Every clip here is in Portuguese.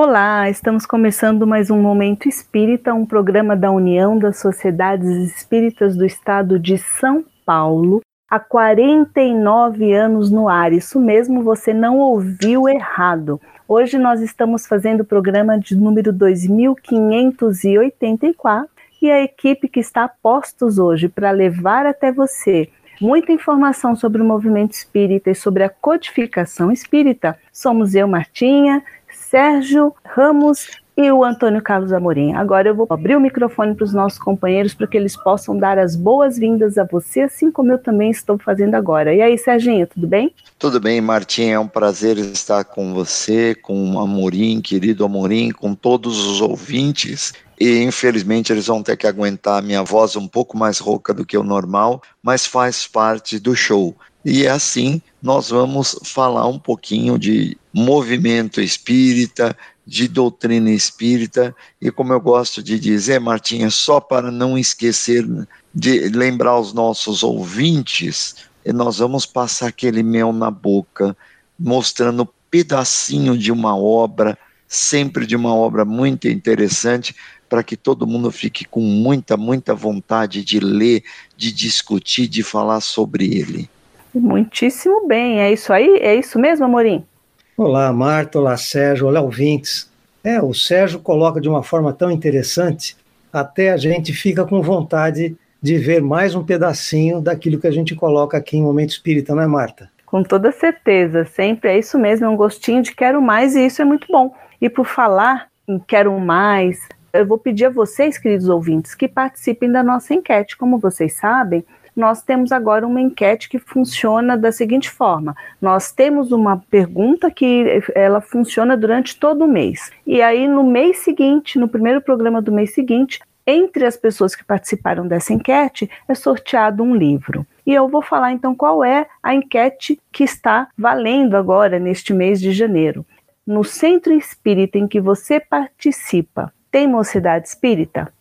Olá, estamos começando mais um Momento Espírita, um programa da União das Sociedades Espíritas do Estado de São Paulo, há 49 anos no ar. Isso mesmo, você não ouviu errado. Hoje nós estamos fazendo o programa de número 2584 e a equipe que está a postos hoje para levar até você muita informação sobre o movimento espírita e sobre a codificação espírita somos eu, Martinha, Sérgio Ramos e o Antônio Carlos Amorim. Agora eu vou abrir o microfone para os nossos companheiros para que eles possam dar as boas-vindas a você, assim como eu também estou fazendo agora. E aí, Serginho, tudo bem? Tudo bem, Martim. É um prazer estar com você, com o Amorim, querido Amorim, com todos os ouvintes. E infelizmente eles vão ter que aguentar a minha voz um pouco mais rouca do que o normal, mas faz parte do show. E é assim nós vamos falar um pouquinho de movimento espírita, de doutrina espírita, e como eu gosto de dizer, Martinha, só para não esquecer de lembrar os nossos ouvintes, nós vamos passar aquele mel na boca, mostrando pedacinho de uma obra, sempre de uma obra muito interessante, para que todo mundo fique com muita, muita vontade de ler, de discutir, de falar sobre ele. Muitíssimo bem, é isso aí? É isso mesmo, Amorim? Olá, Marta, olá, Sérgio, olá, ouvintes. É, o Sérgio coloca de uma forma tão interessante, até a gente fica com vontade de ver mais um pedacinho daquilo que a gente coloca aqui em Momento Espírita, não é, Marta? Com toda certeza, sempre é isso mesmo, é um gostinho de quero mais e isso é muito bom. E por falar em quero mais, eu vou pedir a vocês, queridos ouvintes, que participem da nossa enquete. Como vocês sabem, nós temos agora uma enquete que funciona da seguinte forma: nós temos uma pergunta que ela funciona durante todo o mês. E aí, no mês seguinte, no primeiro programa do mês seguinte, entre as pessoas que participaram dessa enquete, é sorteado um livro. E eu vou falar então qual é a enquete que está valendo agora neste mês de janeiro. No centro espírita em que você participa, tem mocidade espírita?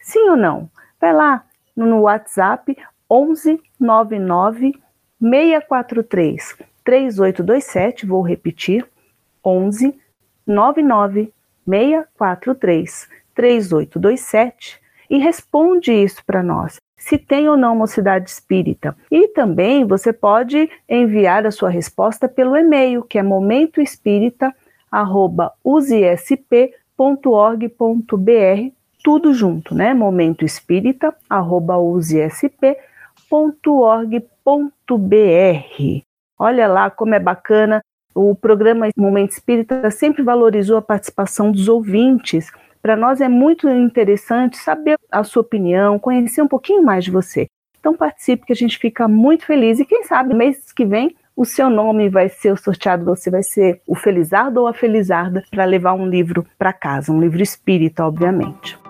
Sim ou não? Vai lá no WhatsApp 11 99 643 3827, vou repetir, 11 99 643 3827 e responde isso para nós. Se tem ou não mocidade espírita. E também você pode enviar a sua resposta pelo e-mail, que é momentoespírita.usesp.org.br, tudo junto, né? Momentoespírita.usesp.org.br www.momento.org.br. Olha lá como é bacana. O programa Momento Espírita sempre valorizou a participação dos ouvintes. Para nós é muito interessante saber a sua opinião, conhecer um pouquinho mais de você. Então participe que a gente fica muito feliz e quem sabe mês que vem o seu nome vai ser sorteado, você vai ser o Felizardo ou a Felizarda para levar um livro para casa, um livro espírita, obviamente.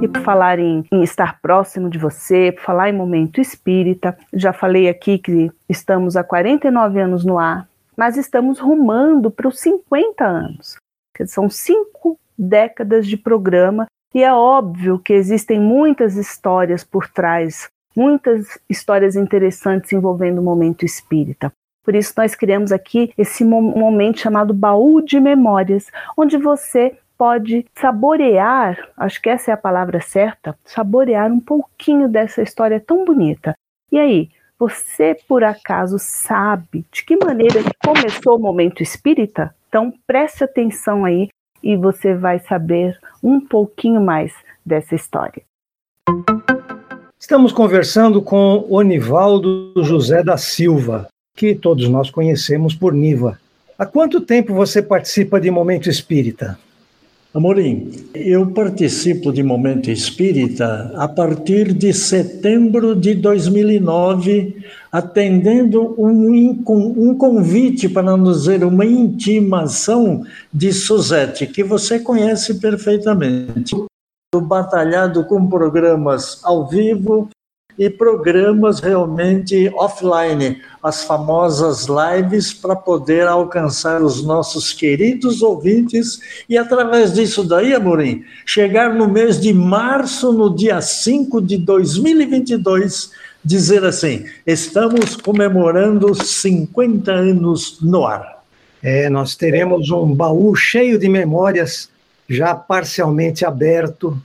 E por falar em, em, estar próximo de você, por falar em momento espírita, já falei aqui que estamos há 49 anos no ar, mas estamos rumando para os 50 anos. São cinco décadas de programa e é óbvio que existem muitas histórias por trás, muitas histórias interessantes envolvendo o momento espírita. Por isso, nós criamos aqui esse momento chamado Baú de Memórias, onde você pode saborear, acho que essa é a palavra certa, saborear um pouquinho dessa história tão bonita. E aí, você por acaso sabe de que maneira começou o momento espírita? Então preste atenção aí e você vai saber um pouquinho mais dessa história. Estamos conversando com Onivaldo José da Silva, que todos nós conhecemos por Niva. Há quanto tempo você participa de Momento Espírita? Amorim, eu participo de Momento Espírita a partir de setembro de 2009, atendendo um, um convite, para não dizer uma intimação de Suzette, que você conhece perfeitamente. Batalhado com programas ao vivo, e programas realmente offline, as famosas lives, para poder alcançar os nossos queridos ouvintes e, através disso daí, Amorim, chegar no mês de março, no dia 5 de 2022, dizer assim: estamos comemorando 50 anos no ar. É, nós teremos um baú cheio de memórias já parcialmente aberto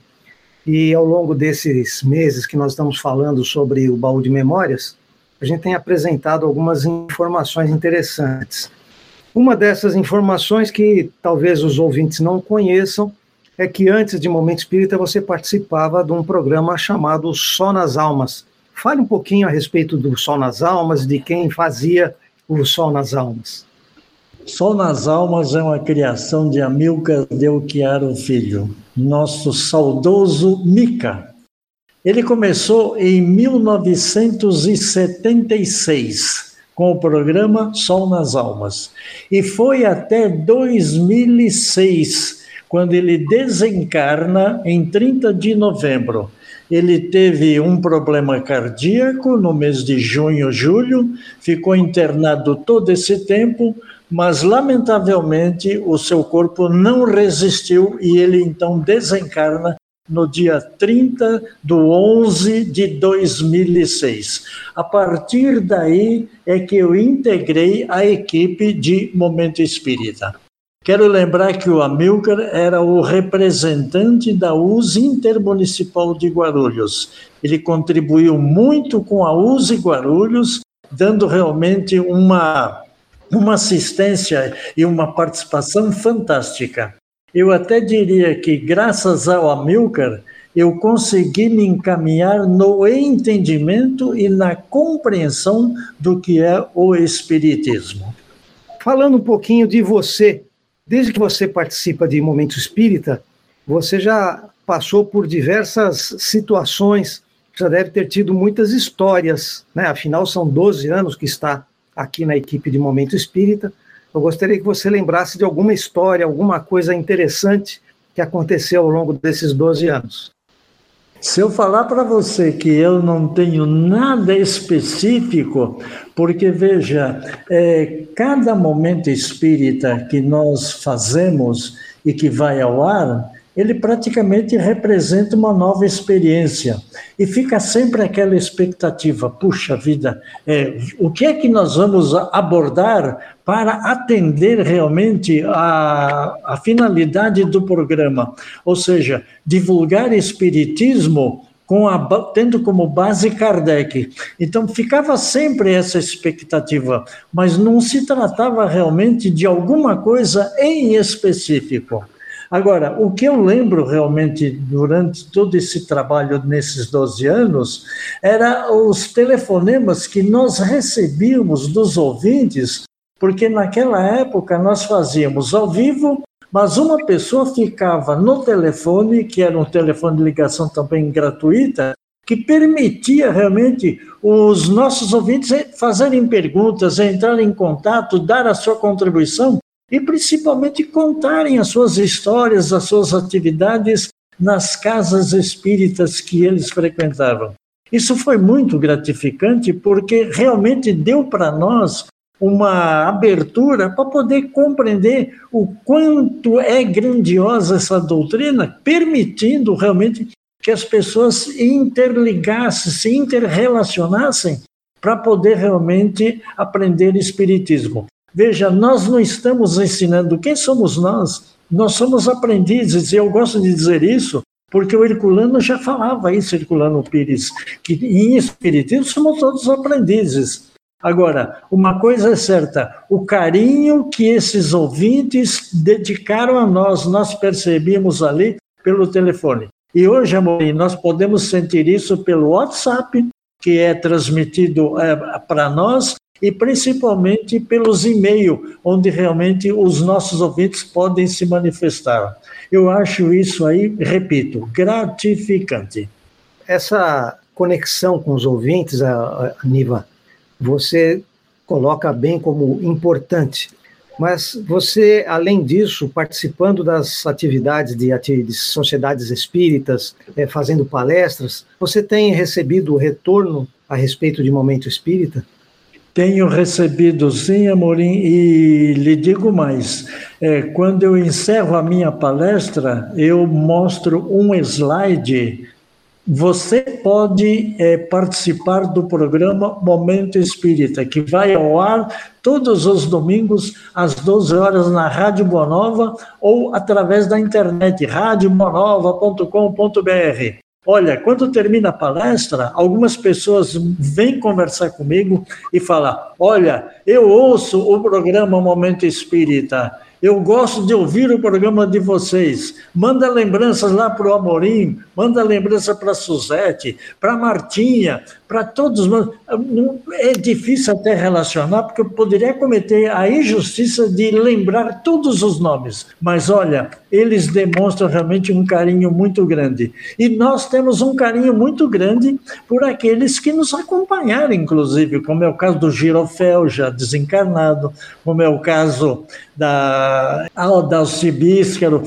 e ao longo desses meses que nós estamos falando sobre o baú de memórias, a gente tem apresentado algumas informações interessantes. Uma dessas informações que talvez os ouvintes não conheçam é que antes de Momento Espírita você participava de um programa chamado Só nas Almas. Fale um pouquinho a respeito do Sol nas Almas, de quem fazia o Sol nas Almas. Sol nas Almas é uma criação de Amilcar Delchiaro Filho, nosso saudoso Mica. Ele começou em 1976 com o programa Sol nas Almas e foi até 2006 quando ele desencarna em 30 de novembro. Ele teve um problema cardíaco no mês de junho, julho, ficou internado todo esse tempo, mas lamentavelmente o seu corpo não resistiu e ele então desencarna no dia 30 de 11 de 2006. A partir daí é que eu integrei a equipe de Momento Espírita. Quero lembrar que o Amilcar era o representante da US Intermunicipal de Guarulhos. Ele contribuiu muito com a USE Guarulhos, dando realmente uma uma assistência e uma participação fantástica. Eu até diria que, graças ao Amilcar, eu consegui me encaminhar no entendimento e na compreensão do que é o Espiritismo. Falando um pouquinho de você, desde que você participa de Momento Espírita, você já passou por diversas situações, já deve ter tido muitas histórias, né? Afinal, são 12 anos que está aqui na equipe de Momento Espírita. Eu gostaria que você lembrasse de alguma história, alguma coisa interessante que aconteceu ao longo desses 12 anos. Se eu falar para você que eu não tenho nada específico, porque veja, é, cada momento espírita que nós fazemos e que vai ao ar, ele praticamente representa uma nova experiência. E fica sempre aquela expectativa: puxa vida, é, o que é que nós vamos abordar para atender realmente a, a finalidade do programa? Ou seja, divulgar espiritismo com a, tendo como base Kardec. Então ficava sempre essa expectativa, mas não se tratava realmente de alguma coisa em específico. Agora, o que eu lembro realmente durante todo esse trabalho nesses 12 anos era os telefonemas que nós recebíamos dos ouvintes, porque naquela época nós fazíamos ao vivo, mas uma pessoa ficava no telefone, que era um telefone de ligação também gratuita, que permitia realmente os nossos ouvintes fazerem perguntas, entrarem em contato, dar a sua contribuição e principalmente contarem as suas histórias, as suas atividades nas casas espíritas que eles frequentavam. Isso foi muito gratificante porque realmente deu para nós uma abertura para poder compreender o quanto é grandiosa essa doutrina, permitindo realmente que as pessoas interligassem, se interrelacionassem para poder realmente aprender espiritismo. Veja, nós não estamos ensinando quem somos nós. Nós somos aprendizes, e eu gosto de dizer isso, porque o Herculano já falava isso, Herculano Pires, que em Espiritismo somos todos aprendizes. Agora, uma coisa é certa: o carinho que esses ouvintes dedicaram a nós, nós percebíamos ali pelo telefone. E hoje, Amorim, nós podemos sentir isso pelo WhatsApp, que é transmitido é, para nós, e principalmente pelos e-mails, onde realmente os nossos ouvintes podem se manifestar. Eu acho isso aí, repito, gratificante. Essa conexão com os ouvintes, Aniva, você coloca bem como importante. Mas você, além disso, participando das atividades de, de sociedades espíritas, é, fazendo palestras, você tem recebido retorno a respeito de momento espírita? Tenho recebido sim, Amorim, e lhe digo mais: é, quando eu encerro a minha palestra, eu mostro um slide você pode é, participar do programa Momento Espírita, que vai ao ar todos os domingos às 12 horas na Rádio Bonova ou através da internet radiobonova.com.br. Olha, quando termina a palestra, algumas pessoas vêm conversar comigo e falam: Olha, eu ouço o programa Momento Espírita eu gosto de ouvir o programa de vocês. Manda lembranças lá para o Amorim, manda lembrança para a Suzete, para a Martinha, para todos. É difícil até relacionar, porque eu poderia cometer a injustiça de lembrar todos os nomes. Mas olha, eles demonstram realmente um carinho muito grande. E nós temos um carinho muito grande por aqueles que nos acompanharam, inclusive, como é o caso do Girofel, já desencarnado, como é o caso da Aldalci Bíscaro,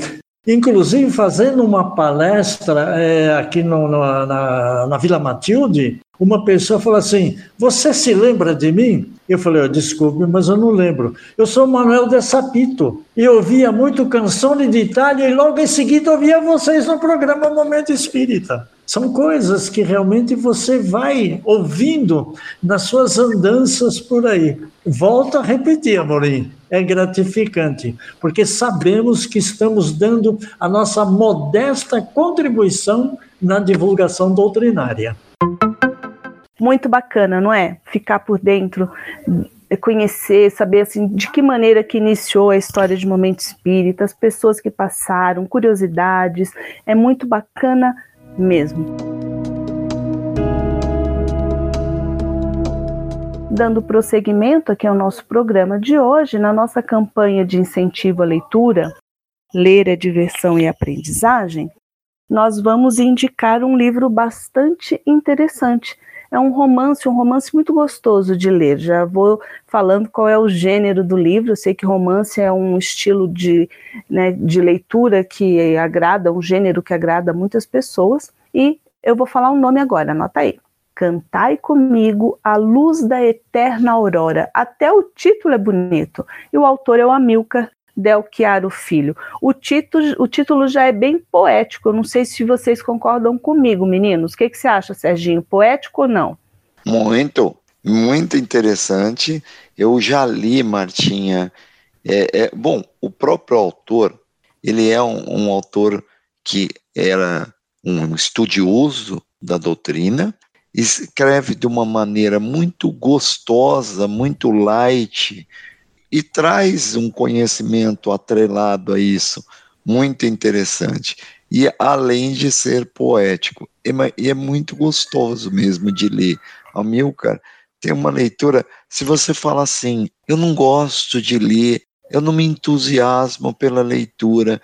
inclusive fazendo uma palestra é, aqui no, no, na, na Vila Matilde, uma pessoa falou assim: Você se lembra de mim? Eu falei: oh, Desculpe, mas eu não lembro. Eu sou Manuel de Sapito e ouvia muito Canção de Itália e logo em seguida ouvia vocês no programa Momento Espírita. São coisas que realmente você vai ouvindo nas suas andanças por aí. Volto a repetir, Amorim, é gratificante, porque sabemos que estamos dando a nossa modesta contribuição na divulgação doutrinária. Muito bacana, não é? Ficar por dentro, conhecer, saber assim de que maneira que iniciou a história de Momento Espírita, as pessoas que passaram, curiosidades, é muito bacana mesmo. Dando prosseguimento aqui ao nosso programa de hoje, na nossa campanha de incentivo à leitura, Ler a Diversão e Aprendizagem, nós vamos indicar um livro bastante interessante. É um romance, um romance muito gostoso de ler. Já vou falando qual é o gênero do livro. Eu sei que romance é um estilo de, né, de leitura que agrada, um gênero que agrada muitas pessoas. E eu vou falar um nome agora, anota aí. Cantai comigo a luz da eterna aurora. Até o título é bonito. E o autor é o Amilcar Del Chiaro Filho. O título, o título já é bem poético. Eu não sei se vocês concordam comigo, meninos. O que, que você acha, Serginho? Poético ou não? Muito, muito interessante. Eu já li, Martinha. É, é, bom, o próprio autor, ele é um, um autor que era um estudioso da doutrina, escreve de uma maneira muito gostosa, muito light, e traz um conhecimento atrelado a isso, muito interessante. E além de ser poético, e é muito gostoso mesmo de ler. Amilcar tem uma leitura, se você fala assim, eu não gosto de ler, eu não me entusiasmo pela leitura,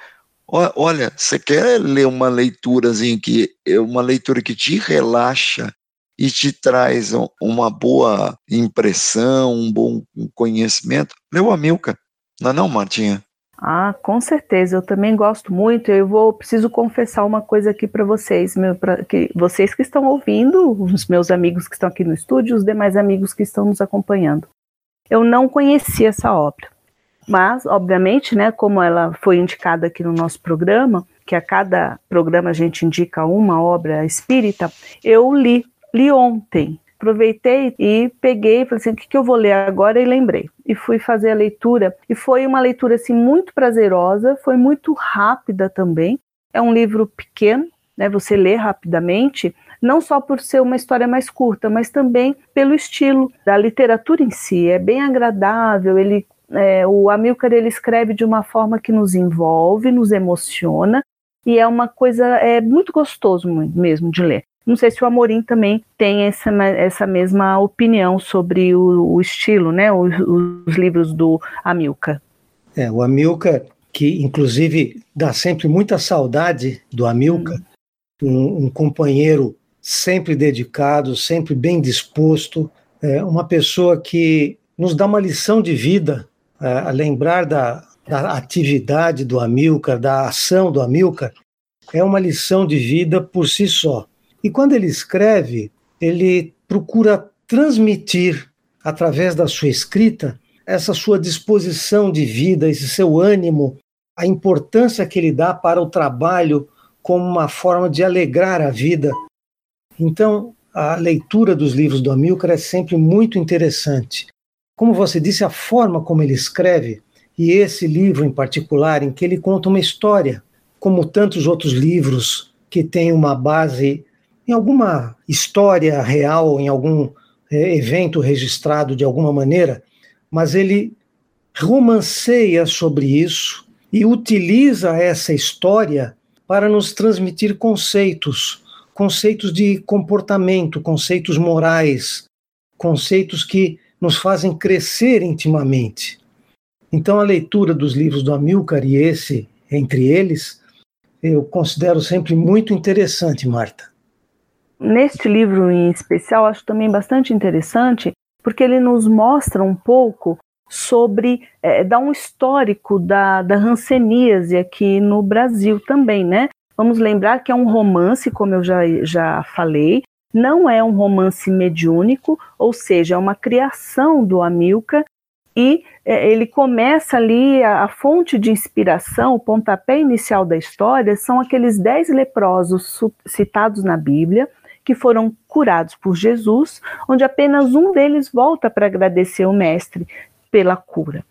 Olha, você quer ler uma leiturazinha que uma leitura que te relaxa e te traz uma boa impressão, um bom conhecimento? Lê o Amilcar, não é não, Martinha? Ah, com certeza. Eu também gosto muito. Eu vou preciso confessar uma coisa aqui para vocês, meu, pra, que vocês que estão ouvindo, os meus amigos que estão aqui no estúdio, os demais amigos que estão nos acompanhando. Eu não conhecia essa obra. Mas, obviamente, né, como ela foi indicada aqui no nosso programa, que a cada programa a gente indica uma obra espírita, eu li, li ontem. Aproveitei e peguei, falei assim, o que, que eu vou ler agora? E lembrei. E fui fazer a leitura. E foi uma leitura, assim, muito prazerosa, foi muito rápida também. É um livro pequeno, né, você lê rapidamente, não só por ser uma história mais curta, mas também pelo estilo da literatura em si. É bem agradável, ele é, o Amilcar ele escreve de uma forma que nos envolve, nos emociona e é uma coisa é muito gostoso mesmo de ler. Não sei se o Amorim também tem essa, essa mesma opinião sobre o, o estilo, né? Os, os, livros do Amilcar. É, o Amilcar, que inclusive dá sempre muita saudade do Amilcar, hum. um, um, companheiro sempre dedicado, sempre bem disposto, é, uma pessoa que nos dá uma lição de vida a lembrar da, da atividade do Amilcar, da ação do Amilcar, é uma lição de vida por si só. E quando ele escreve, ele procura transmitir, através da sua escrita, essa sua disposição de vida, esse seu ânimo, a importância que ele dá para o trabalho como uma forma de alegrar a vida Então, a leitura dos livros do Amilcar é sempre muito interessante. Como você disse, a forma como ele escreve, e esse livro em particular, em que ele conta uma história, como tantos outros livros que têm uma base em alguma história real, em algum é, evento registrado de alguma maneira, mas ele romanceia sobre isso e utiliza essa história para nos transmitir conceitos, conceitos de comportamento, conceitos morais, conceitos que nos fazem crescer intimamente. Então, a leitura dos livros do Amilcar e esse entre eles, eu considero sempre muito interessante, Marta. Neste livro em especial, acho também bastante interessante, porque ele nos mostra um pouco sobre, é, dá um histórico da, da hanseníase aqui no Brasil também, né? Vamos lembrar que é um romance, como eu já, já falei, não é um romance mediúnico, ou seja, é uma criação do Amilcar e é, ele começa ali, a, a, fonte de inspiração, o pontapé inicial da história, são aqueles dez leprosos citados na Bíblia, que foram curados por Jesus, onde apenas um deles volta para agradecer o Mestre pela cura.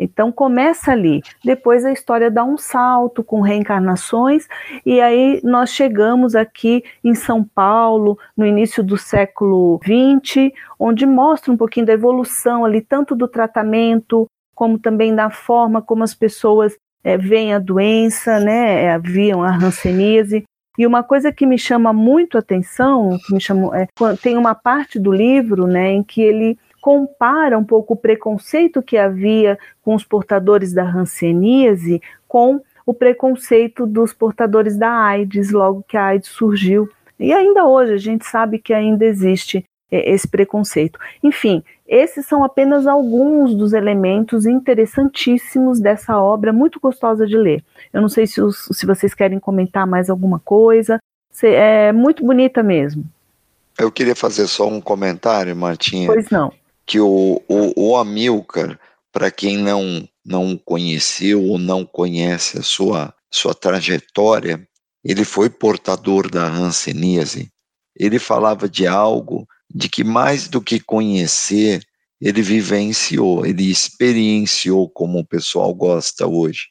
Então começa ali. Depois a história dá um salto com reencarnações, e aí nós chegamos aqui em São Paulo, no início do século XX, onde mostra um pouquinho da evolução ali, tanto do tratamento, como também da forma como as pessoas é, veem a doença, né? Haviam a hanseníase. E uma coisa que me chama muito atenção, que me chamou, é, tem uma parte do livro, né, em que ele compara um pouco o preconceito que havia com os portadores da hanseníase com o preconceito dos portadores da AIDS, logo que a AIDS surgiu. E ainda hoje a gente sabe que ainda existe esse preconceito. Enfim, esses são apenas alguns dos elementos interessantíssimos dessa obra, muito gostosa de ler. Eu não sei se, os, se vocês querem comentar mais alguma coisa. É muito bonita mesmo. Eu queria fazer só um comentário, Martinha. Pois não que o, o, o Amilcar, para quem não, não conheceu ou não conhece a sua, sua trajetória, ele foi portador da hanseníase. Ele falava de algo de que mais do que conhecer, ele vivenciou, ele experienciou, como o pessoal gosta hoje.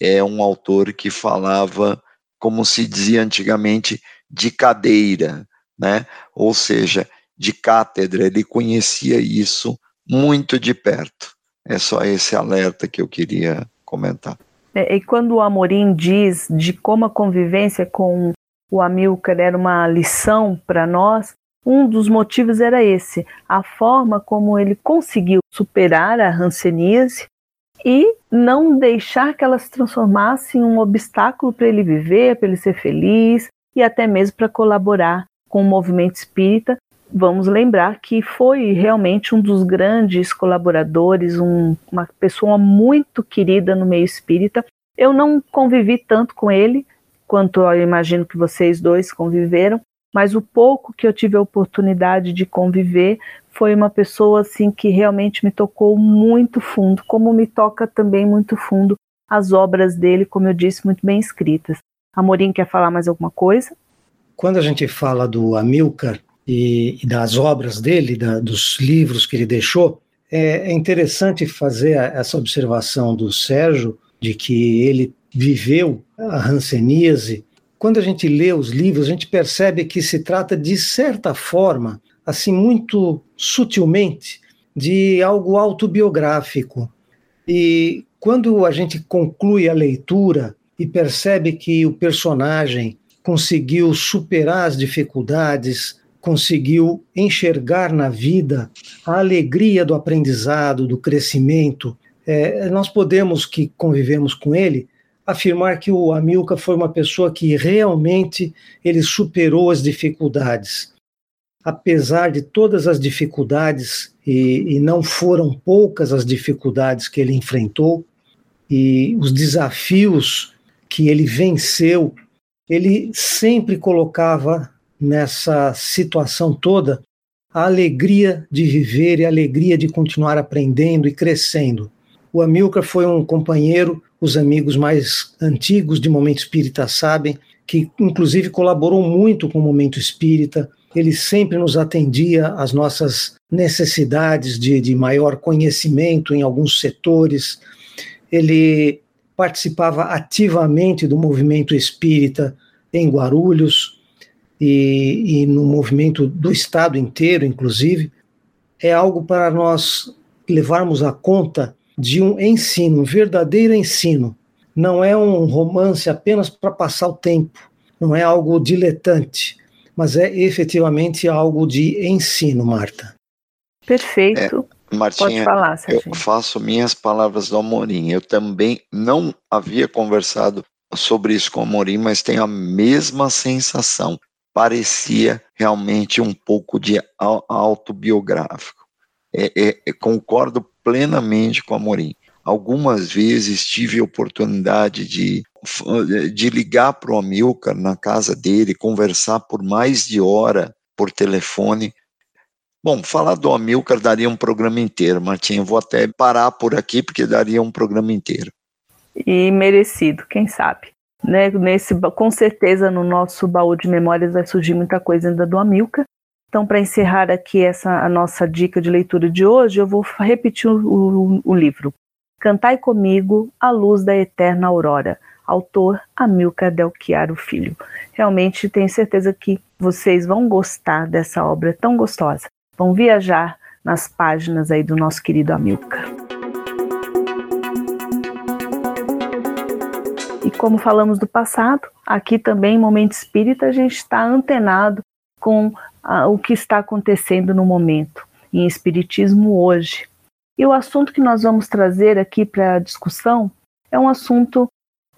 É um autor que falava, como se dizia antigamente, de cadeira, né? Ou seja, de cátedra, ele conhecia isso muito de perto. É só esse alerta que eu queria comentar. É, e quando o Amorim diz de como a convivência com o Amilcar era uma lição para nós, um dos motivos era esse, a forma como ele conseguiu superar a hanseníase e não deixar que ela se transformasse em um obstáculo para ele viver, para ele ser feliz e até mesmo para colaborar com o movimento espírita, vamos lembrar que foi realmente um dos grandes colaboradores, um, uma pessoa muito querida no meio espírita. Eu não convivi tanto com ele quanto eu imagino que vocês dois conviveram, mas o pouco que eu tive a oportunidade de conviver foi uma pessoa assim que realmente me tocou muito fundo, como me toca também muito fundo as obras dele, como eu disse, muito bem escritas. Amorim quer falar mais alguma coisa? Quando a gente fala do Amilcar, e, e das obras dele, da, dos livros que ele deixou, é, é interessante fazer essa observação do Sérgio de que ele viveu a hanseníase. Quando a gente lê os livros, a gente percebe que se trata, de certa forma, assim, muito sutilmente, de algo autobiográfico. E quando a gente conclui a leitura e percebe que o personagem conseguiu superar as dificuldades, conseguiu enxergar na vida a alegria do aprendizado, do crescimento, é, nós podemos, que convivemos com ele, afirmar que o Amilcar foi uma pessoa que realmente ele superou as dificuldades. Apesar de todas as dificuldades, e, e não foram poucas as dificuldades que ele enfrentou, e os desafios que ele venceu, ele sempre colocava nessa situação toda a alegria de viver e a alegria de continuar aprendendo e crescendo. O Amilcar foi um companheiro, os amigos mais antigos de Momento Espírita sabem, que inclusive colaborou muito com o Momento Espírita, ele sempre nos atendia às nossas necessidades de, de maior conhecimento em alguns setores. Ele participava ativamente do movimento espírita em Guarulhos e, e no movimento do Estado inteiro, inclusive. É algo para nós levarmos a conta de um ensino, um verdadeiro ensino. Não é um romance apenas para passar o tempo, não é algo diletante, mas é efetivamente algo de ensino, Marta. Perfeito. É, Martinha, Pode falar, Serginho. eu faço minhas palavras do Amorim. Eu também não havia conversado sobre isso com o Amorim, mas tenho a mesma sensação. Parecia realmente um pouco de autobiográfico. É, é, é, concordo plenamente com o Amorim. Algumas vezes tive a oportunidade de, de ligar para o Amilcar na casa dele, conversar por mais de hora por telefone. Bom, falar do Amilcar daria um programa inteiro, Martinho. Vou até parar por aqui, porque daria um programa inteiro. E merecido, quem sabe. Né, nesse, com certeza no nosso baú de memórias vai surgir muita coisa ainda do Amilcar. Então, para encerrar aqui essa a nossa dica de leitura de hoje, eu vou repetir o, o, o livro. Cantai comigo a luz da eterna aurora. Autor Amilcar Del Filho. Realmente tenho certeza que vocês vão gostar dessa obra tão gostosa. Vão viajar nas páginas aí do nosso querido Amilcar. E como falamos do passado, aqui também em Momento Espírita a gente está antenado com ah, o que está acontecendo no momento, em Espiritismo hoje. E o assunto que nós vamos trazer aqui para a discussão é um assunto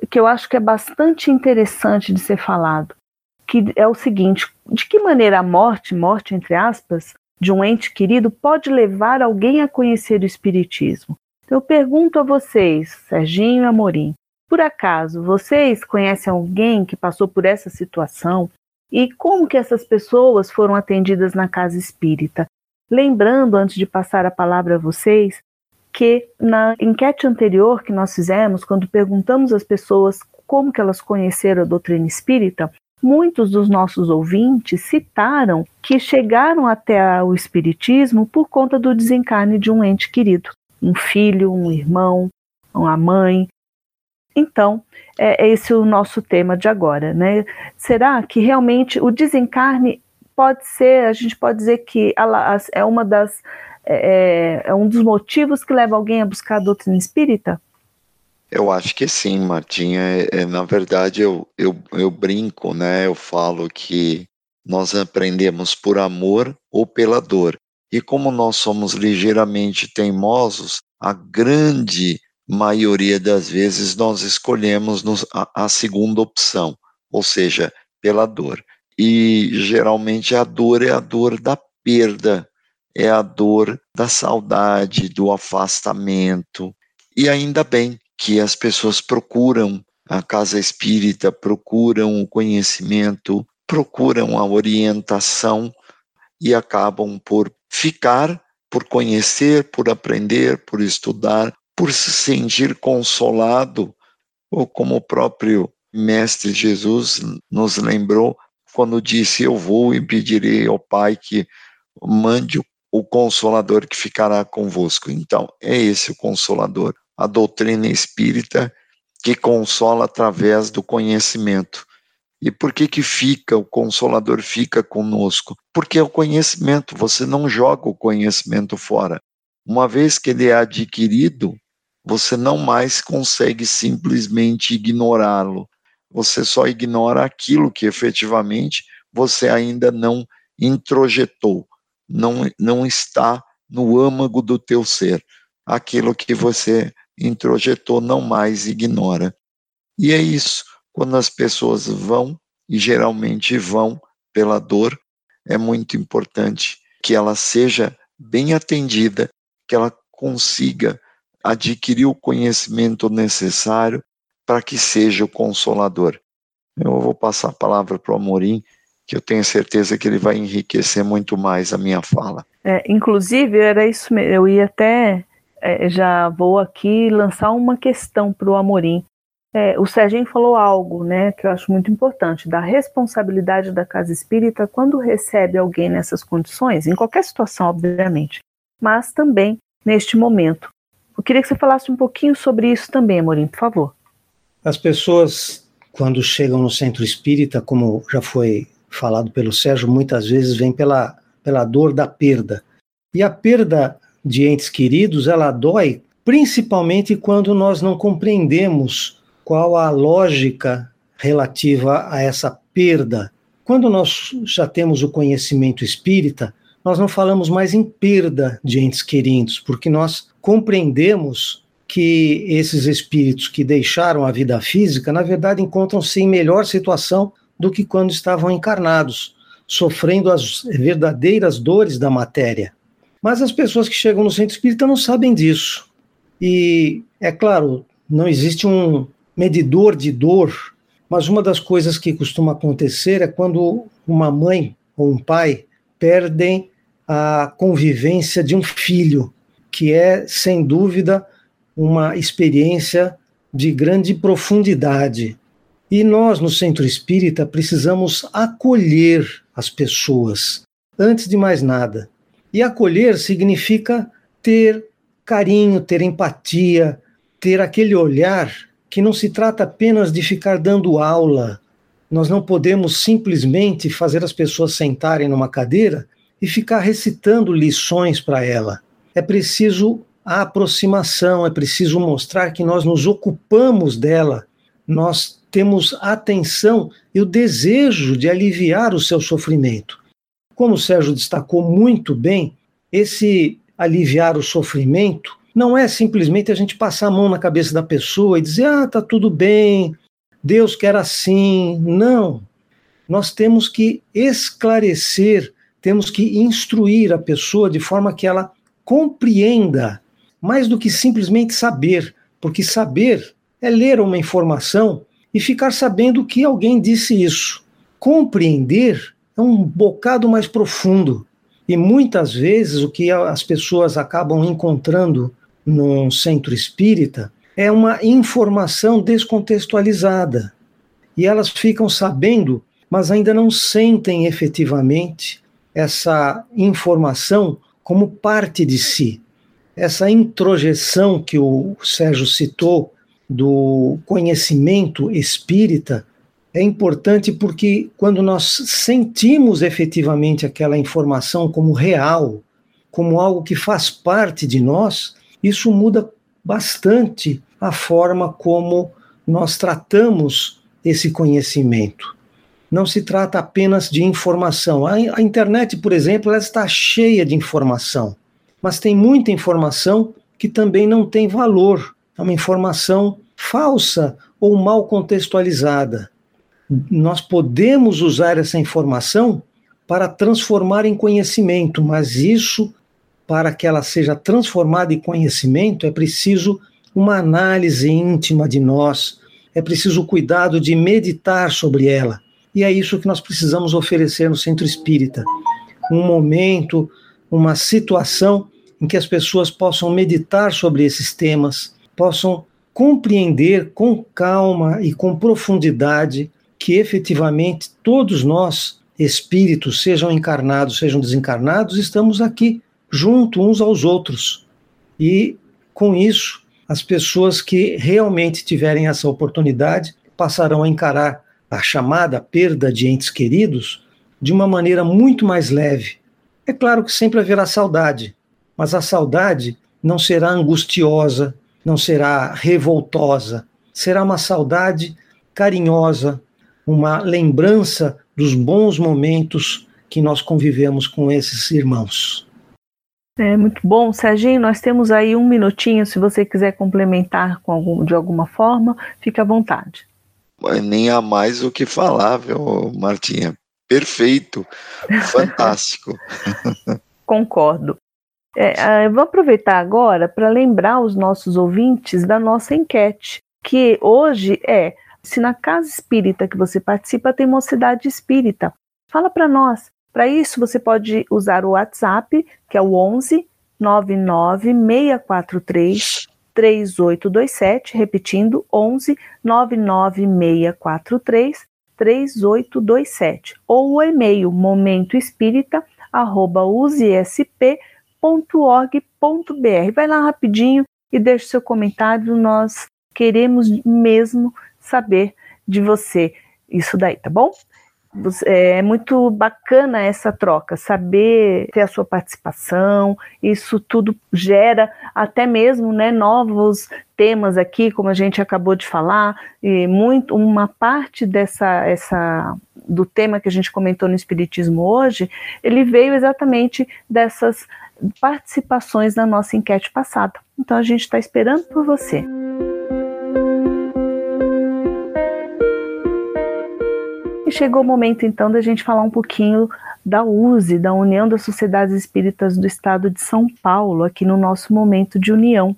que eu acho que é bastante interessante de ser falado, que é o seguinte: de que maneira a morte, morte entre aspas, de um ente querido pode levar alguém a conhecer o espiritismo? Então, eu pergunto a vocês, Serginho e Amorim, por acaso vocês conhecem alguém que passou por essa situação? E como que essas pessoas foram atendidas na casa espírita? Lembrando, antes de passar a palavra a vocês, que na enquete anterior que nós fizemos, quando perguntamos às pessoas como que elas conheceram a doutrina espírita, muitos dos nossos ouvintes citaram que chegaram até o espiritismo por conta do desencarne de um ente querido, um filho, um irmão, uma mãe. Então, é, é esse o nosso tema de agora, né? Será que realmente o desencarne pode ser, a gente pode dizer que ela é uma das é, é, é um dos motivos que leva alguém a buscar a doutrina espírita? Eu acho que sim, Martinha. É, é, na verdade, eu, eu, eu brinco, né? Eu falo que nós aprendemos por amor ou pela dor. E como nós somos ligeiramente teimosos, a grande maioria das vezes nós escolhemos a, a segunda opção, ou seja, pela dor. E geralmente a dor é a dor da perda, é a dor da saudade, do afastamento. E ainda bem que as pessoas procuram a casa espírita, procuram o conhecimento, procuram a orientação e acabam por ficar, por conhecer, por aprender, por estudar, por se sentir consolado, ou como o próprio Mestre Jesus nos lembrou, quando disse: Eu vou e pedirei ao Pai que mande o consolador que ficará convosco. Então, é esse o consolador, a doutrina espírita que consola através do conhecimento. E por que que fica, o consolador fica conosco? Porque é o conhecimento, você não joga o conhecimento fora. Uma vez que ele é adquirido, você não mais consegue simplesmente ignorá-lo você só ignora aquilo que efetivamente você ainda não introjetou, não, não está no âmago do teu ser. Aquilo que você introjetou não mais ignora. E é isso, quando as pessoas vão, e geralmente vão pela dor, é muito importante que ela seja bem atendida, que ela consiga adquirir o conhecimento necessário para que seja o consolador. Eu vou passar a palavra para o Amorim, que eu tenho certeza que ele vai enriquecer muito mais a minha fala. É, inclusive, era isso mesmo, eu ia até, é, já vou aqui lançar uma questão para o Amorim. é, o Serginho falou algo, né, que eu acho muito importante, da responsabilidade da casa espírita quando recebe alguém nessas condições, em qualquer situação, obviamente, mas também neste momento. Eu queria que você falasse um pouquinho sobre isso também, Amorim, por favor. As pessoas, quando chegam no centro espírita, como já foi falado pelo Sérgio, muitas vezes vem pela, pela dor da perda. E a perda de entes queridos, ela dói principalmente quando nós não compreendemos qual a lógica relativa a essa perda. Quando nós já temos o conhecimento espírita, nós não falamos mais em perda de entes queridos, porque nós compreendemos que esses espíritos que deixaram a vida física, na verdade, encontram-se em melhor situação do que quando estavam encarnados, sofrendo as verdadeiras dores da matéria. Mas as pessoas que chegam no centro espírita não sabem disso. E, é claro, não existe um, medidor de dor, mas uma das coisas que costuma acontecer é quando uma mãe ou um pai perdem a convivência de um filho, que é, sem dúvida, uma experiência de grande profundidade. E nós, no Centro Espírita, precisamos acolher as pessoas, antes de mais nada. E acolher significa ter carinho, ter empatia, ter aquele olhar que não se trata apenas de ficar dando aula. Nós não podemos simplesmente fazer as pessoas sentarem numa cadeira e ficar recitando lições para ela. É preciso a aproximação, é preciso mostrar que nós nos ocupamos dela, nós temos atenção e o desejo de aliviar o seu sofrimento. Como o Sérgio destacou muito bem, esse aliviar o sofrimento não é simplesmente a gente passar a mão na cabeça da pessoa e dizer, ah, tá tudo bem, Deus quer assim. Não. Nós temos que esclarecer, temos que instruir a pessoa de forma que ela compreenda, mais do que simplesmente saber, porque saber é ler uma informação e ficar sabendo que alguém disse isso. Compreender é um bocado mais profundo. E muitas vezes o que as pessoas acabam encontrando num centro espírita é uma informação descontextualizada. E elas ficam sabendo, mas ainda não sentem efetivamente essa informação como parte de si. Essa introjeção que o Sérgio citou do conhecimento espírita é importante porque quando nós sentimos efetivamente aquela informação como real, como algo que faz parte de nós, isso muda bastante a forma como nós tratamos esse conhecimento. Não se trata apenas de informação. A, a internet, por exemplo, ela está cheia de informação, mas tem muita informação que também não tem valor. É uma informação falsa ou mal contextualizada. Nós podemos usar essa informação para transformar em conhecimento, mas isso para que ela seja transformada em conhecimento, é preciso uma análise íntima de nós, é preciso o cuidado de meditar sobre ela. E é isso que nós precisamos oferecer no centro espírita. Um momento, uma situação em que as pessoas possam meditar sobre esses temas, possam compreender com calma e com profundidade que efetivamente todos nós, espíritos, sejam encarnados, sejam desencarnados, estamos aqui junto uns aos outros. E com isso, as pessoas que realmente tiverem essa oportunidade passarão a encarar a chamada perda de entes queridos de uma maneira muito mais leve. É claro que sempre haverá saudade, mas a saudade não será angustiosa, não será revoltosa, será uma saudade carinhosa, uma lembrança dos bons momentos que nós convivemos com esses irmãos. É muito bom, Serginho. Nós temos aí um minutinho. Se você quiser complementar com algum, de alguma forma, fique à vontade. Nem há mais o que falar, viu, Martinha? Perfeito, fantástico. Concordo. É, eu vou aproveitar agora para lembrar os nossos ouvintes da nossa enquete, que hoje é se na casa espírita que você participa tem mocidade espírita. Fala para nós para isso, você pode usar o WhatsApp, que é o 11 99 643 3827, repetindo 11 99643 3827 ou o e-mail momentoespírita@usesp.org.br. Vai lá rapidinho e deixe seu comentário, nós queremos mesmo saber de você isso daí, tá bom? É muito bacana essa troca, saber ter a sua participação, isso tudo gera até mesmo né, novos temas aqui, como a gente acabou de falar, e muito uma parte dessa essa do tema que a gente comentou no Espiritismo hoje, ele veio exatamente dessas participações na nossa enquete passada. Então a gente está esperando por você. E chegou o momento então da gente falar um pouquinho da USE, da União das Sociedades Espíritas do Estado de São Paulo, aqui no nosso momento de união.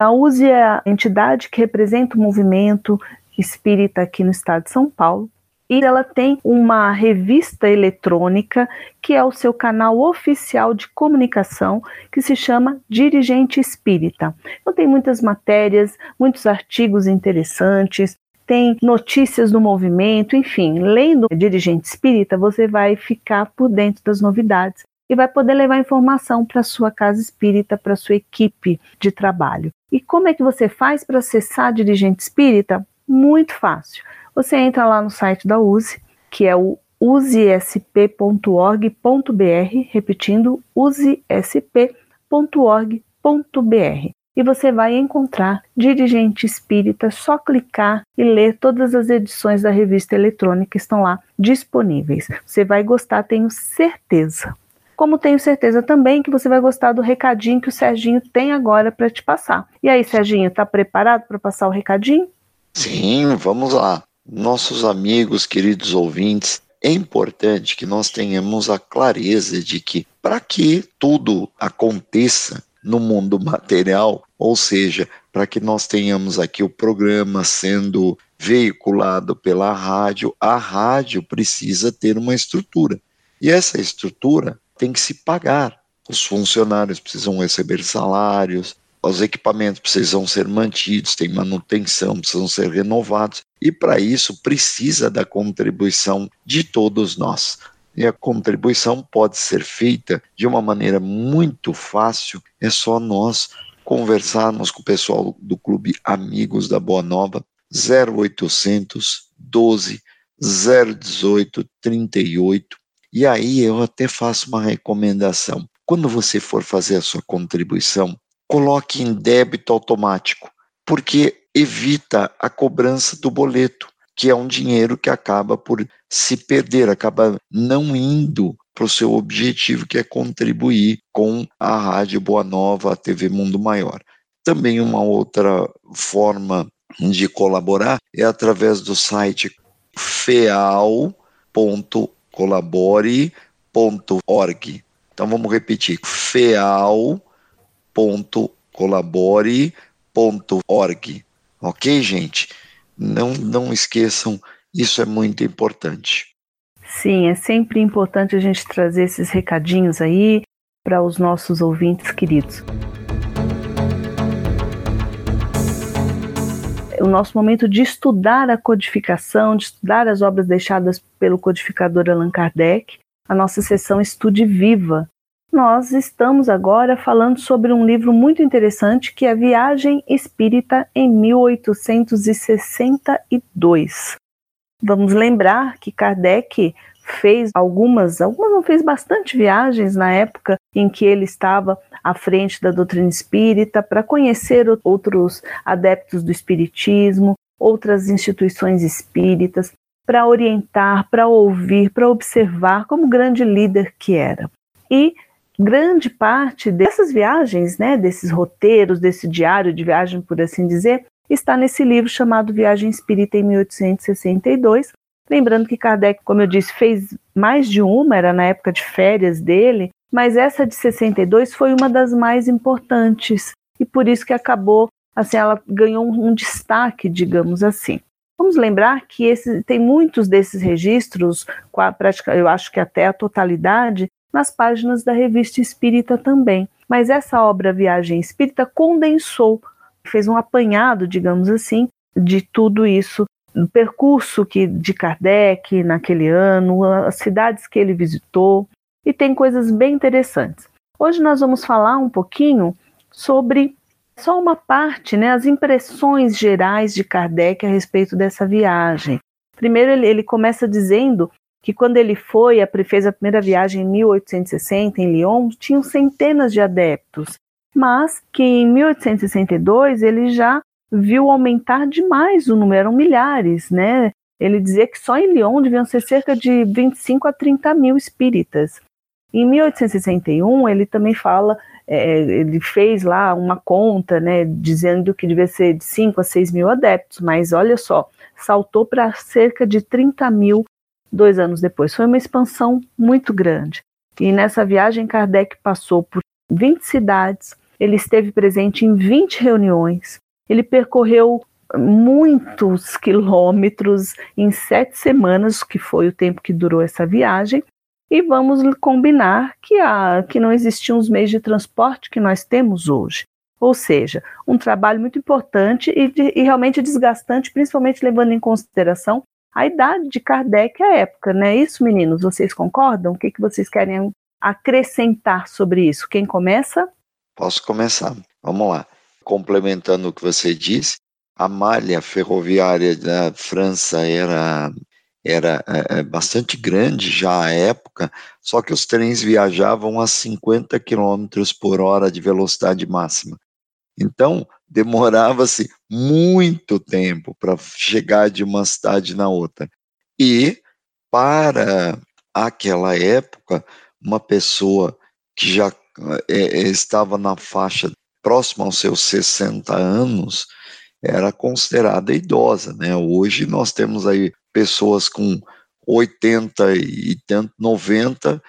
A USE é a entidade que representa o movimento espírita aqui no estado de São Paulo. E ela tem uma revista eletrônica que é o seu canal oficial de comunicação, que se chama Dirigente Espírita. Então tem muitas matérias, muitos artigos interessantes, tem notícias do movimento, enfim, lendo Dirigente Espírita, você vai ficar por dentro das novidades e vai poder levar informação para sua casa espírita, para sua equipe de trabalho. E como é que você faz para acessar Dirigente Espírita? Muito fácil. Você entra lá no site da USE, que é o usesp.org.br, repetindo, usesp.org.br e você vai encontrar Dirigente Espírita, só clicar e ler todas as edições da revista eletrônica que estão lá disponíveis. Você vai gostar, tenho certeza. Como tenho certeza também que você vai gostar do recadinho que o Serginho tem agora para te passar. E aí, Serginho, está preparado para passar o recadinho? Sim, vamos lá. Nossos amigos, queridos ouvintes, é importante que nós tenhamos a clareza de que, para que tudo aconteça no mundo material, ou seja, para que nós tenhamos aqui o programa sendo veiculado pela rádio, a rádio precisa ter uma estrutura. E essa estrutura tem que se pagar. Os funcionários precisam receber salários, os equipamentos precisam ser mantidos, tem manutenção, precisam ser renovados. E para isso precisa da contribuição de todos nós. E a contribuição pode ser feita de uma maneira muito fácil, é só nós conversarmos com o pessoal do Clube Amigos da Boa Nova, 0800 12 018 38. E aí eu até faço uma recomendação. Quando você for fazer a sua contribuição, coloque em débito automático, porque evita a cobrança do boleto que é um dinheiro que acaba por se perder, acaba não indo para o seu objetivo, que é contribuir com a Rádio Boa Nova, a TV Mundo Maior. Também uma outra forma de colaborar é através do site feal.colabore.org. Então vamos repetir: feal.colabore.org. Ok, gente? Não, não esqueçam, isso é muito importante. Sim, é sempre importante a gente trazer esses recadinhos aí para os nossos ouvintes queridos. o nosso momento de estudar a codificação, de estudar as obras deixadas pelo codificador Allan Kardec, a nossa sessão Estude Viva, nós estamos agora falando sobre um livro muito interessante que é Viagem Espírita em 1862. Vamos lembrar que Kardec fez algumas, algumas não fez bastante viagens na época em que ele estava à frente da doutrina espírita para conhecer outros adeptos do espiritismo, outras instituições espíritas, para orientar, para ouvir, para observar como grande líder que era. E grande parte dessas viagens, né, desses roteiros, desse diário de viagem, por assim dizer, está nesse livro chamado Viagem Espírita em 1862. Lembrando que Kardec, como eu disse, fez mais de uma, era na época de férias dele, mas essa de 62 foi uma das mais importantes e por isso que acabou, assim, ela ganhou um, destaque, digamos assim. Vamos lembrar que esse, tem muitos desses registros, eu acho que até a totalidade, nas páginas da Revista Espírita também. Mas essa obra Viagem Espírita condensou, fez um apanhado, digamos assim, de tudo isso, do percurso que, de Kardec naquele ano, as cidades que ele visitou, e tem coisas bem interessantes. Hoje nós vamos falar um pouquinho sobre só uma parte, né, as impressões gerais de Kardec a respeito dessa viagem. Primeiro, ele, ele começa dizendo que quando ele foi, fez a primeira viagem em 1860 em Lyon, tinham centenas de adeptos, mas que em 1862 ele já viu aumentar demais o número, eram milhares, né? Ele dizia que só em Lyon deviam ser cerca de 25 a 30 mil espíritas. Em 1861, ele também fala, é, ele fez lá uma conta, né, dizendo que devia ser de 5 a 6 mil adeptos, mas olha só, saltou para cerca de 30 mil dois anos depois. Foi uma expansão muito grande. E nessa viagem, Kardec passou por 20 cidades, ele esteve presente em 20 reuniões, ele percorreu muitos quilômetros em sete semanas, que foi o tempo que durou essa viagem, e vamos combinar que, há, que não existiam os meios de transporte que nós temos hoje. Ou seja, um trabalho muito importante e, de, e realmente desgastante, principalmente levando em consideração a idade de Kardec à época, não é isso, meninos? Vocês concordam? O que, que vocês querem acrescentar sobre isso? Quem começa? Posso começar. Vamos lá. Complementando o que você disse, a malha ferroviária da França era era é, bastante grande já à época, só que os trens viajavam a 50 km por hora de velocidade máxima. Então, demorava-se muito tempo para chegar de uma cidade na outra. E, para aquela época, uma pessoa que já é, estava na faixa próxima aos seus 60 anos era considerada idosa, né? Hoje nós temos aí pessoas com 80 e tanto 90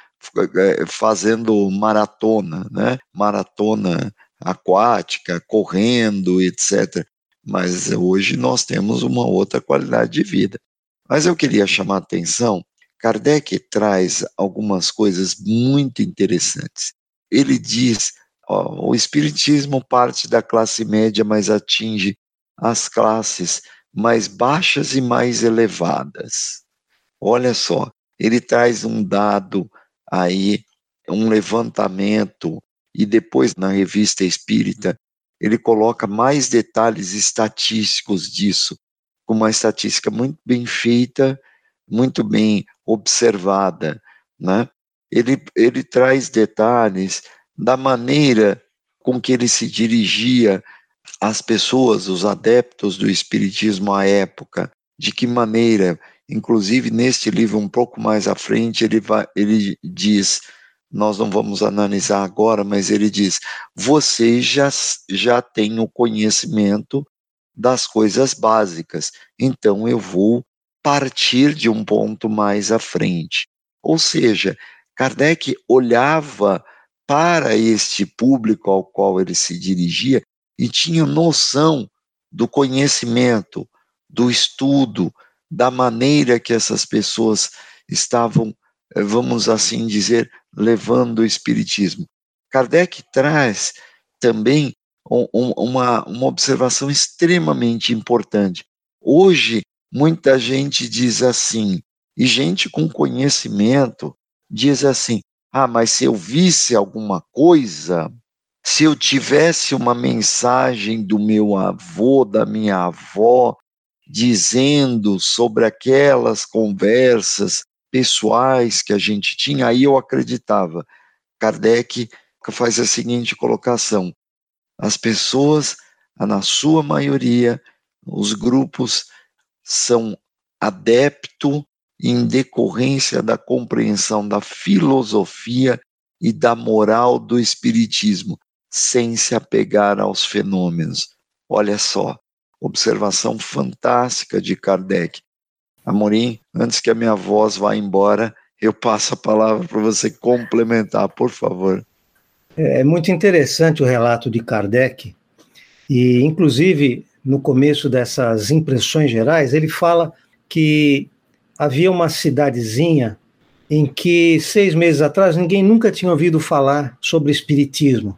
é, fazendo maratona, né? Maratona aquática, correndo, etc. Mas hoje nós temos uma outra qualidade de vida. Mas eu queria chamar a atenção, Kardec traz algumas coisas muito interessantes. Ele diz, ó, o espiritismo parte da classe média, mas atinge as classes mais baixas e mais elevadas. Olha só, ele traz um dado aí, um levantamento e depois na revista Espírita ele coloca mais detalhes estatísticos disso, com uma estatística muito bem feita, muito bem observada, né? Ele, ele traz detalhes da maneira com que ele se dirigia às pessoas, os adeptos do Espiritismo à época, de que maneira, inclusive neste livro um pouco mais à frente, ele, vai, ele diz nós não vamos analisar agora, mas ele diz: vocês já, já têm o conhecimento das coisas básicas, então eu vou partir de um ponto mais à frente. Ou seja, Kardec olhava para este público ao qual ele se dirigia e tinha noção do conhecimento, do estudo, da maneira que essas pessoas estavam, vamos assim dizer, levando o Espiritismo. Kardec traz também um, um, uma, uma observação extremamente importante. Hoje, muita gente diz assim, e gente com conhecimento diz assim: ah, mas se eu visse alguma coisa, se eu tivesse uma mensagem do meu avô, da minha avó, dizendo sobre aquelas conversas pessoais que a gente tinha, aí eu acreditava. Kardec faz a seguinte colocação: as pessoas, na sua maioria, os grupos são adepto em decorrência da compreensão da filosofia e da moral do espiritismo, sem se apegar aos fenômenos. Olha só, observação fantástica de Kardec. Amorim, antes que a minha voz vá embora, eu passo a palavra para você complementar, por favor. É, é muito interessante o relato de Kardec, e inclusive no começo dessas impressões gerais, ele fala que havia uma cidadezinha em que seis meses atrás ninguém nunca tinha ouvido falar sobre espiritismo.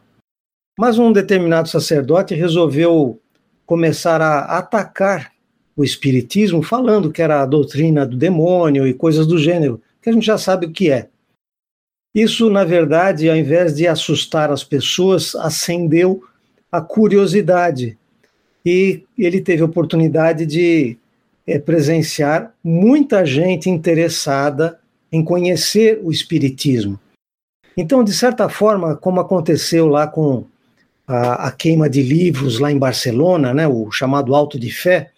Mas um determinado sacerdote resolveu começaram a atacar o espiritismo, falando que era a doutrina do demônio e coisas do gênero, que a gente já sabe o que é. Isso, na verdade, ao invés de assustar as pessoas, acendeu a curiosidade. E ele teve a oportunidade de é, presenciar muita gente interessada em conhecer o Espiritismo. Então, de certa forma, como aconteceu lá com a, a, queima de livros lá em Barcelona, né, o chamado Alto de Fé,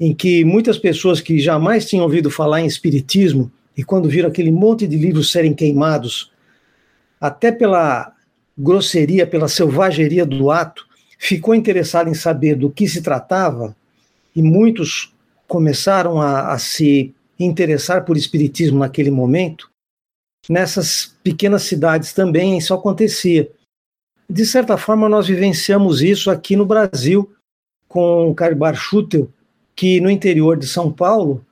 em que muitas pessoas que jamais tinham ouvido falar em Espiritismo e quando viram aquele monte de livros serem queimados, até pela grosseria, pela selvageria do ato, ficou interessado em saber do que se tratava e muitos começaram a, a se interessar por espiritismo naquele momento. Nessas pequenas cidades também isso acontecia. De certa forma, nós vivenciamos isso aqui no Brasil com o Carbar Schutel, que no interior de São Paulo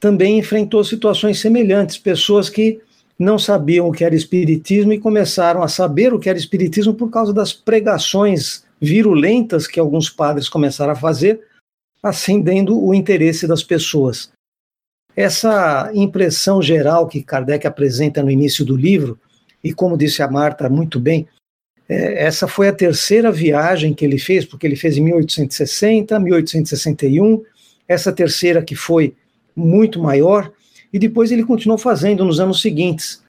também enfrentou situações semelhantes, pessoas que não sabiam o que era espiritismo e começaram a saber o que era espiritismo por causa das pregações virulentas que alguns padres começaram a fazer, acendendo o interesse das pessoas. Essa impressão geral que Kardec apresenta no início do livro, e como disse a Marta muito bem, é, essa foi a terceira viagem que ele fez, porque ele fez em 1860, 1861, essa terceira que foi muito maior, e depois ele continuou fazendo nos anos seguintes,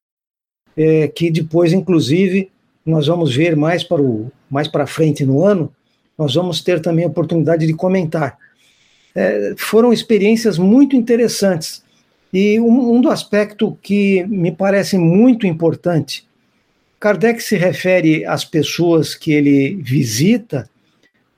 é, que depois, inclusive, nós vamos ver mais para o mais para frente no ano, nós vamos ter também a oportunidade de comentar. É, foram experiências muito interessantes e um, um do aspecto que me parece muito importante, Kardec se refere às pessoas que ele visita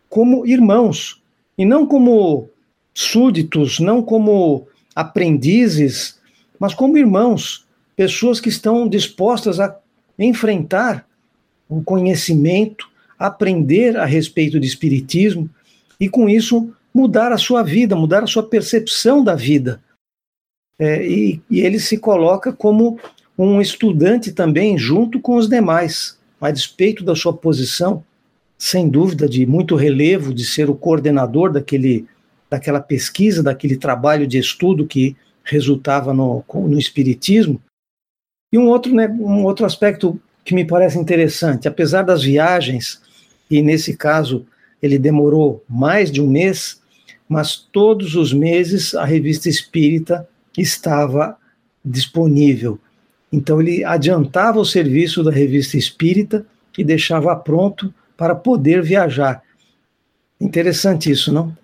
como irmãos e não como súditos, não como aprendizes, mas como irmãos, pessoas que estão dispostas a enfrentar o conhecimento, aprender a respeito de espiritismo e com isso mudar a sua vida, mudar a sua percepção da vida. É, e, e ele se coloca como um estudante também junto com os demais, a despeito da sua posição, sem dúvida de muito relevo de ser o coordenador daquele daquela pesquisa, daquele trabalho de estudo que resultava no, no espiritismo. E um outro, né, um outro aspecto que me parece interessante, apesar das viagens, e nesse caso ele demorou mais de um mês, mas todos os meses a revista espírita estava disponível. Então ele adiantava o serviço da revista espírita e deixava pronto para poder viajar. Interessante isso, não?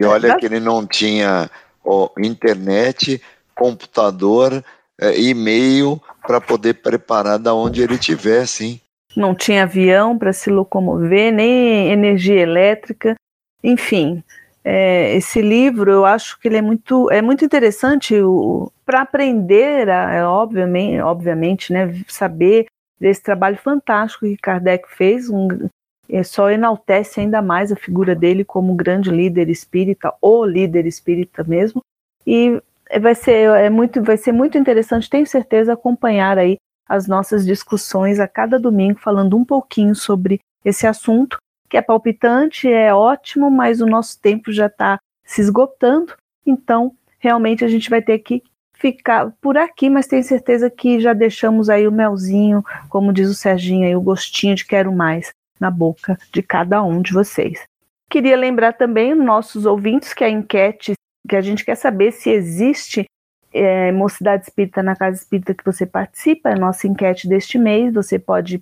E olha que ele não tinha ó, internet, computador, é, e-mail para poder preparar da onde ele estivesse, hein? Não tinha avião para se locomover, nem energia elétrica, enfim. É, esse livro eu acho que ele é muito, é muito interessante para aprender, a, é, obviamente, obviamente, né, saber desse trabalho fantástico que Kardec fez, um, só enaltece ainda mais a figura dele como grande líder espírita, ou líder espírita mesmo, e vai ser, é muito, vai ser muito interessante, tenho certeza, acompanhar aí as nossas discussões a cada domingo, falando um pouquinho sobre esse assunto, que é palpitante, é ótimo, mas o nosso tempo já está se esgotando, então realmente a gente vai ter que ficar por aqui, mas tenho certeza que já deixamos aí o melzinho, como diz o Serginho aí, o gostinho de quero mais na boca de cada um de vocês. Queria lembrar também nossos ouvintes que a enquete que a gente quer saber se existe é, Mocidade Espírita na Casa Espírita que você participa, é a nossa enquete deste mês. Você pode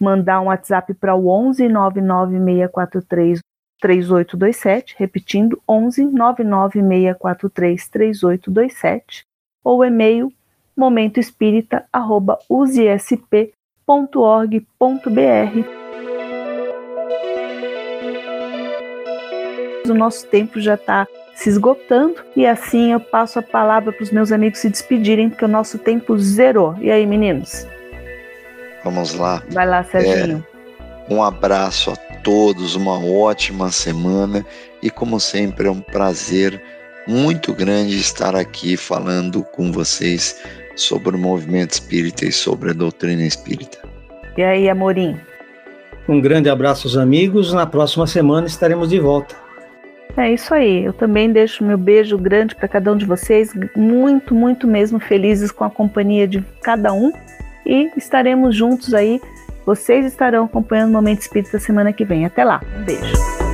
mandar um WhatsApp para o 11 99643 3827, repetindo 11 99643 3827, ou e-mail momentoespírita@usesp.org.br. o nosso tempo já está se esgotando e assim eu passo a palavra para os meus amigos se despedirem, porque o nosso tempo zerou. E aí, meninos? Vamos lá. Vai lá, Serginho. É, um abraço a todos, uma ótima semana e, como sempre, é um prazer muito grande estar aqui falando com vocês sobre o movimento espírita e sobre a doutrina espírita. E aí, Amorim? Um grande abraço aos amigos. Na próxima semana estaremos de volta. É isso aí. Eu também deixo meu beijo grande para cada um de vocês. Muito, muito mesmo felizes com a companhia de cada um. E estaremos juntos aí. Vocês estarão acompanhando o Momento Espírita semana que vem. Até lá. Um beijo.